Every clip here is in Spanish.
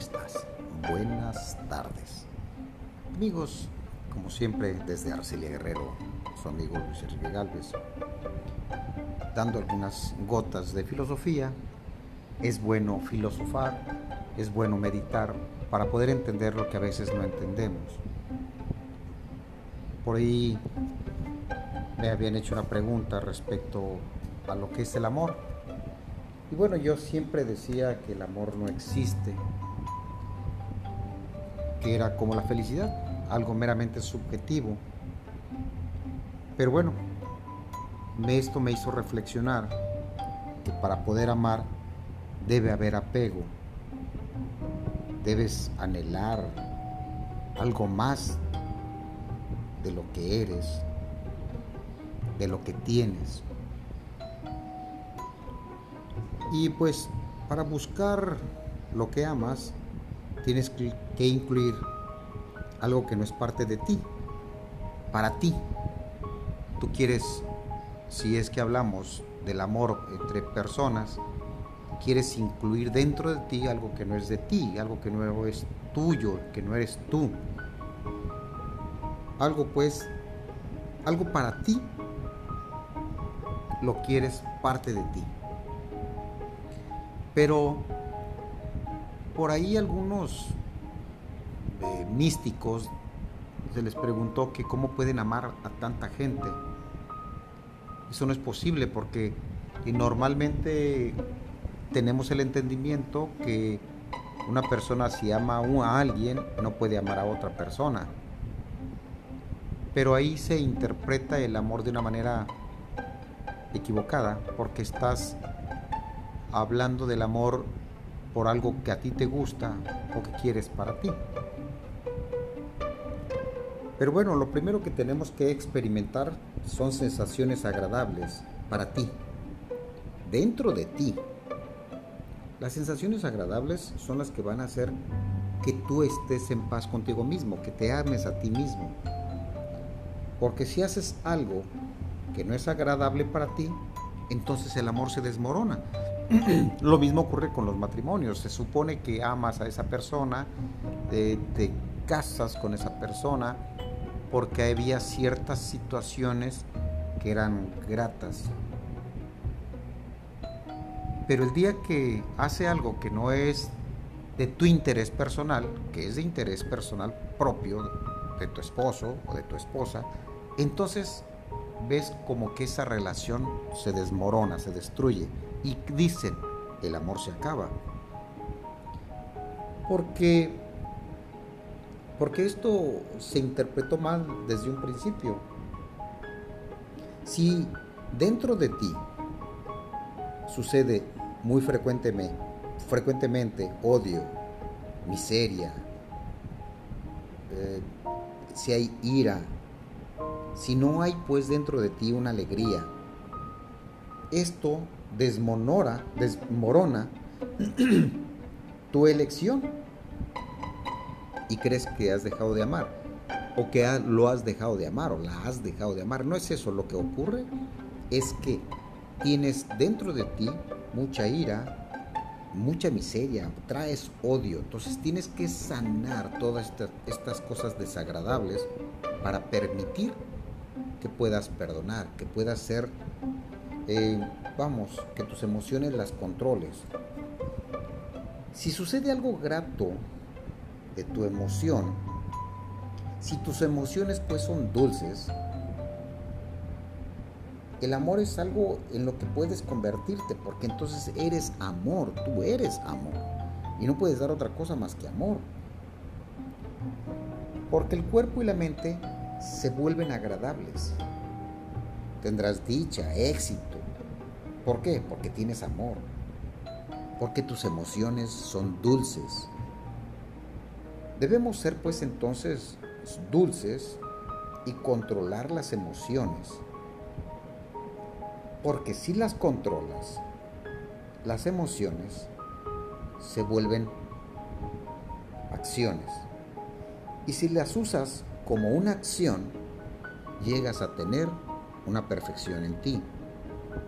estás? Buenas tardes. Amigos, como siempre, desde Arcelia Guerrero, su amigo Luis Enrique Galvez, dando algunas gotas de filosofía. Es bueno filosofar, es bueno meditar para poder entender lo que a veces no entendemos. Por ahí me habían hecho una pregunta respecto a lo que es el amor. Y bueno, yo siempre decía que el amor no existe, que era como la felicidad, algo meramente subjetivo. Pero bueno, esto me hizo reflexionar que para poder amar debe haber apego, debes anhelar algo más de lo que eres, de lo que tienes. Y pues para buscar lo que amas, tienes que incluir algo que no es parte de ti, para ti. Tú quieres, si es que hablamos del amor entre personas, quieres incluir dentro de ti algo que no es de ti, algo que no es tuyo, que no eres tú. Algo pues, algo para ti, lo quieres parte de ti. Pero por ahí algunos eh, místicos se les preguntó que cómo pueden amar a tanta gente. Eso no es posible porque normalmente tenemos el entendimiento que una persona si ama a alguien no puede amar a otra persona. Pero ahí se interpreta el amor de una manera equivocada porque estás hablando del amor por algo que a ti te gusta o que quieres para ti. Pero bueno, lo primero que tenemos que experimentar son sensaciones agradables para ti, dentro de ti. Las sensaciones agradables son las que van a hacer que tú estés en paz contigo mismo, que te ames a ti mismo. Porque si haces algo que no es agradable para ti, entonces el amor se desmorona. Lo mismo ocurre con los matrimonios. Se supone que amas a esa persona, te casas con esa persona, porque había ciertas situaciones que eran gratas. Pero el día que hace algo que no es de tu interés personal, que es de interés personal propio de tu esposo o de tu esposa, entonces ves como que esa relación se desmorona, se destruye. Y dicen, el amor se acaba. Porque, porque esto se interpretó mal desde un principio. Si dentro de ti sucede muy frecuentemente, frecuentemente odio, miseria, eh, si hay ira, si no hay pues dentro de ti una alegría, esto desmonora, desmorona tu elección y crees que has dejado de amar o que lo has dejado de amar o la has dejado de amar. No es eso lo que ocurre, es que tienes dentro de ti mucha ira, mucha miseria, traes odio, entonces tienes que sanar todas estas, cosas desagradables para permitir que puedas perdonar, que puedas ser, eh, vamos, que tus emociones las controles. Si sucede algo grato de tu emoción, si tus emociones pues son dulces, el amor es algo en lo que puedes convertirte, porque entonces eres amor, tú eres amor. Y no puedes dar otra cosa más que amor. Porque el cuerpo y la mente se vuelven agradables. Tendrás dicha, éxito. ¿Por qué? Porque tienes amor. Porque tus emociones son dulces. Debemos ser pues entonces dulces y controlar las emociones. Porque si las controlas, las emociones se vuelven acciones. Y si las usas como una acción, llegas a tener una perfección en ti.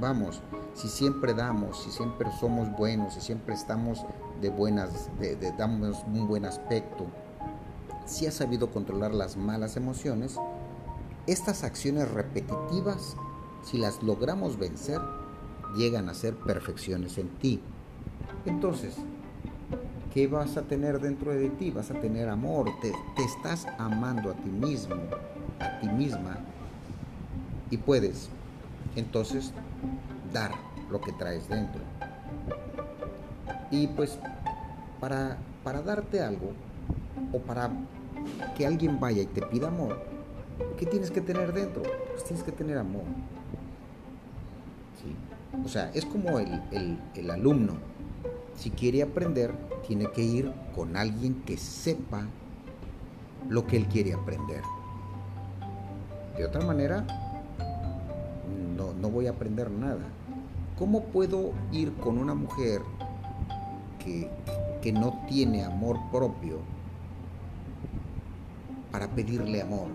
Vamos, si siempre damos, si siempre somos buenos, si siempre estamos de buenas, de, damos un buen aspecto, si has sabido controlar las malas emociones, estas acciones repetitivas, si las logramos vencer, llegan a ser perfecciones en ti. Entonces, ¿qué vas a tener dentro de ti? Vas a tener amor, te, estás amando a ti mismo, a ti misma, y puedes entonces dar lo que traes dentro. Y pues para, para darte algo o para que alguien vaya y te pida amor, ¿qué tienes que tener dentro? Pues tienes que tener amor. O sea, es como el, el alumno. Si quiere aprender, tiene que ir con alguien que sepa lo que él quiere aprender. De otra manera, no, no voy a aprender nada. ¿Cómo puedo ir con una mujer que, que no tiene amor propio para pedirle amor?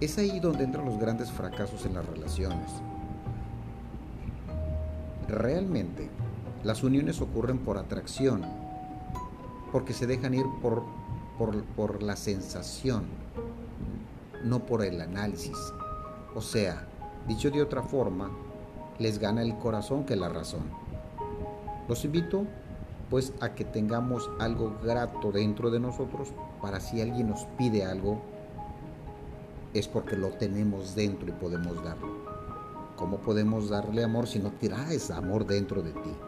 Es ahí donde entran los grandes fracasos en las relaciones. Realmente, las uniones ocurren por atracción, porque se dejan ir por, por, por la sensación, no por el análisis. O sea, dicho de otra forma, les gana el corazón que la razón. Los invito pues a que tengamos algo grato dentro de nosotros para si alguien nos pide algo, es porque lo tenemos dentro y podemos darlo. ¿Cómo podemos darle amor si no traes amor dentro de ti?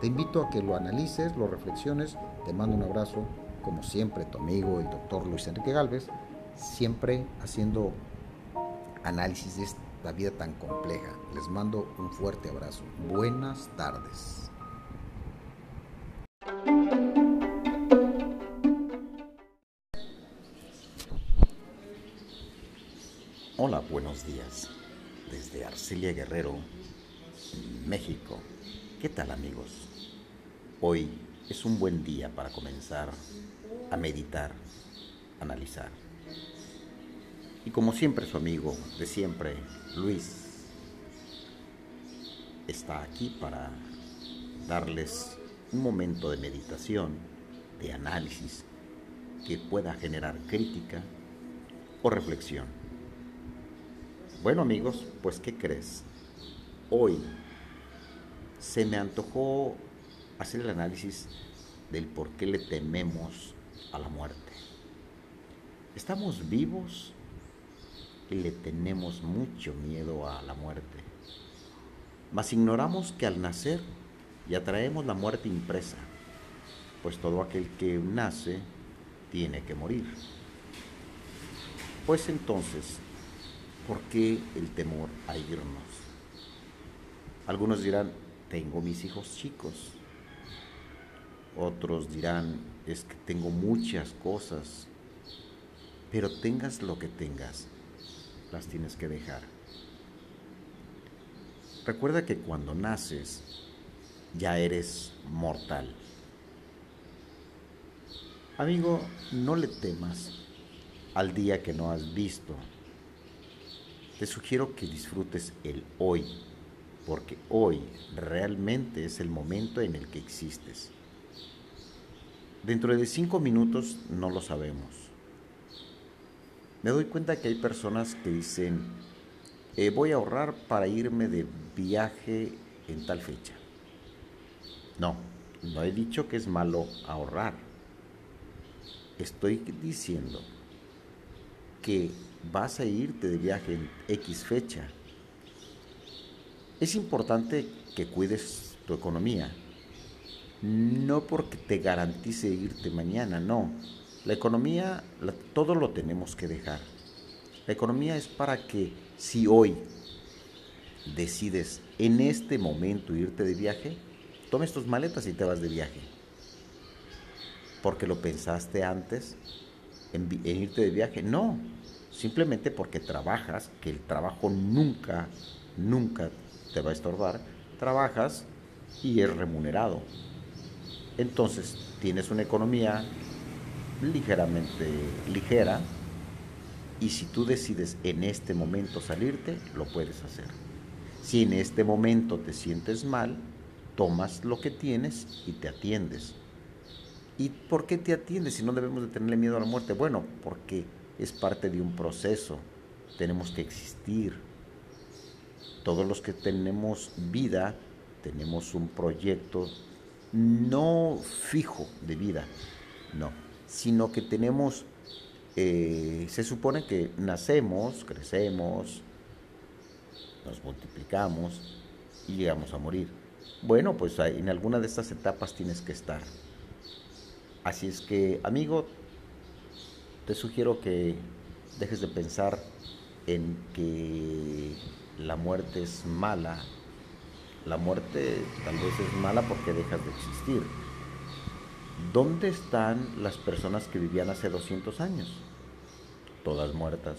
Te invito a que lo analices, lo reflexiones. Te mando un abrazo, como siempre, tu amigo, el doctor Luis Enrique Galvez, siempre haciendo análisis de esta vida tan compleja. Les mando un fuerte abrazo. Buenas tardes. Hola, buenos días. Desde Arcelia Guerrero, México. ¿Qué tal amigos? Hoy es un buen día para comenzar a meditar, analizar. Y como siempre su amigo de siempre, Luis, está aquí para darles un momento de meditación, de análisis, que pueda generar crítica o reflexión. Bueno amigos, pues ¿qué crees? Hoy se me antojó hacer el análisis del por qué le tememos a la muerte. Estamos vivos y le tenemos mucho miedo a la muerte. Mas ignoramos que al nacer ya traemos la muerte impresa, pues todo aquel que nace tiene que morir. Pues entonces, ¿por qué el temor a irnos? Algunos dirán, tengo mis hijos chicos. Otros dirán, es que tengo muchas cosas. Pero tengas lo que tengas, las tienes que dejar. Recuerda que cuando naces, ya eres mortal. Amigo, no le temas al día que no has visto. Te sugiero que disfrutes el hoy porque hoy realmente es el momento en el que existes. Dentro de cinco minutos no lo sabemos. Me doy cuenta que hay personas que dicen, eh, voy a ahorrar para irme de viaje en tal fecha. No, no he dicho que es malo ahorrar. Estoy diciendo que vas a irte de viaje en X fecha es importante que cuides tu economía, no porque te garantice irte mañana, no. La economía, todo lo tenemos que dejar. La economía es para que si hoy decides en este momento irte de viaje, tomes tus maletas y te vas de viaje. Porque lo pensaste antes en, en irte de viaje. No, simplemente porque trabajas, que el trabajo nunca, nunca te va a estorbar, trabajas y es remunerado. Entonces tienes una economía ligeramente ligera y si tú decides en este momento salirte, lo puedes hacer. Si en este momento te sientes mal, tomas lo que tienes y te atiendes. ¿Y por qué te atiendes si no debemos de tenerle miedo a la muerte? Bueno, porque es parte de un proceso, tenemos que existir. Todos los que tenemos vida, tenemos un proyecto no fijo de vida, no, sino que tenemos, eh, se supone que nacemos, crecemos, nos multiplicamos y llegamos a morir. Bueno, pues en alguna de estas etapas tienes que estar. Así es que, amigo, te sugiero que dejes de pensar en que la muerte es mala. La muerte tal vez es mala porque dejas de existir. ¿Dónde están las personas que vivían hace 200 años? Todas muertas.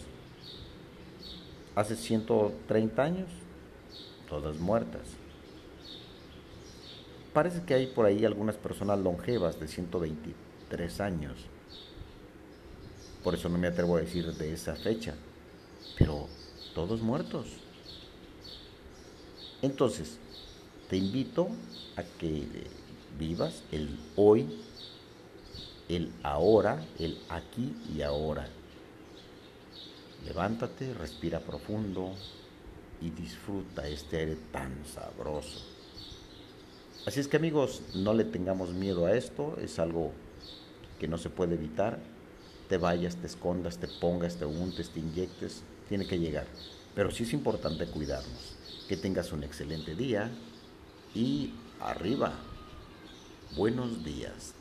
Hace 130 años, todas muertas. Parece que hay por ahí algunas personas longevas de 123 años. Por eso no me atrevo a decir de esa fecha. Pero todos muertos. Entonces, te invito a que vivas el hoy, el ahora, el aquí y ahora. Levántate, respira profundo y disfruta este aire tan sabroso. Así es que amigos, no le tengamos miedo a esto, es algo que no se puede evitar. Te vayas, te escondas, te pongas, te untes, te inyectes, tiene que llegar. Pero sí es importante cuidarnos. Que tengas un excelente día y arriba. Buenos días.